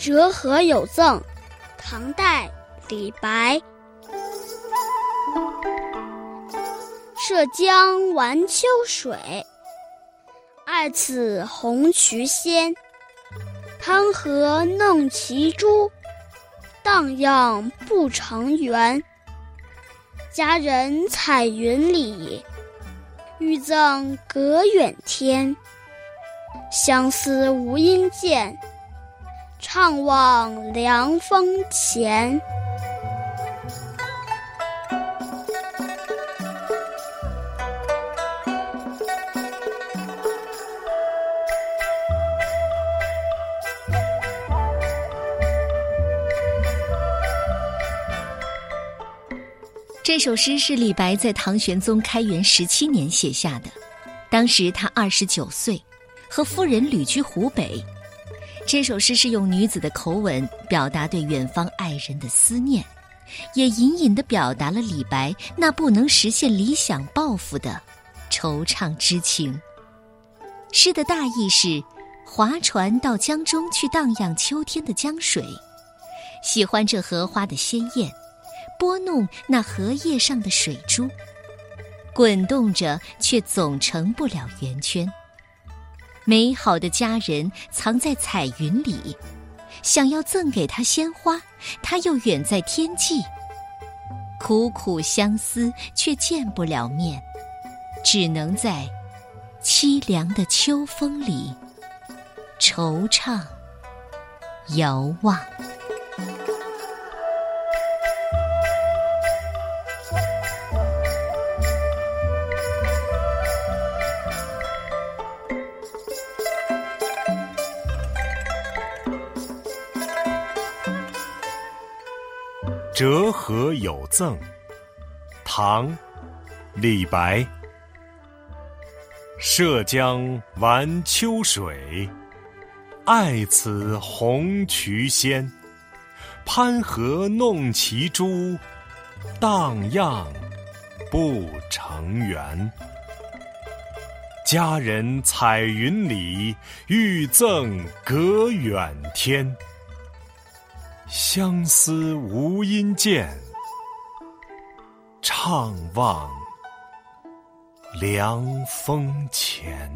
折荷有赠，唐代李白。涉江玩秋水，爱此红渠仙。潘河弄骑猪，荡漾不成圆。佳人彩云里，欲赠隔远天。相思无因见。怅望凉风前。这首诗是李白在唐玄宗开元十七年写下的，当时他二十九岁，和夫人旅居湖北。这首诗是用女子的口吻表达对远方爱人的思念，也隐隐的表达了李白那不能实现理想抱负的惆怅之情。诗的大意是：划船到江中去荡漾秋天的江水，喜欢这荷花的鲜艳，拨弄那荷叶上的水珠，滚动着却总成不了圆圈。美好的佳人藏在彩云里，想要赠给他鲜花，他又远在天际。苦苦相思却见不了面，只能在凄凉的秋风里惆怅遥望。折河有赠，唐·李白。涉江玩秋水，爱此红渠仙。攀河弄其珠，荡漾不成圆。佳人彩云里，欲赠隔远天。相思无音键怅望凉风前。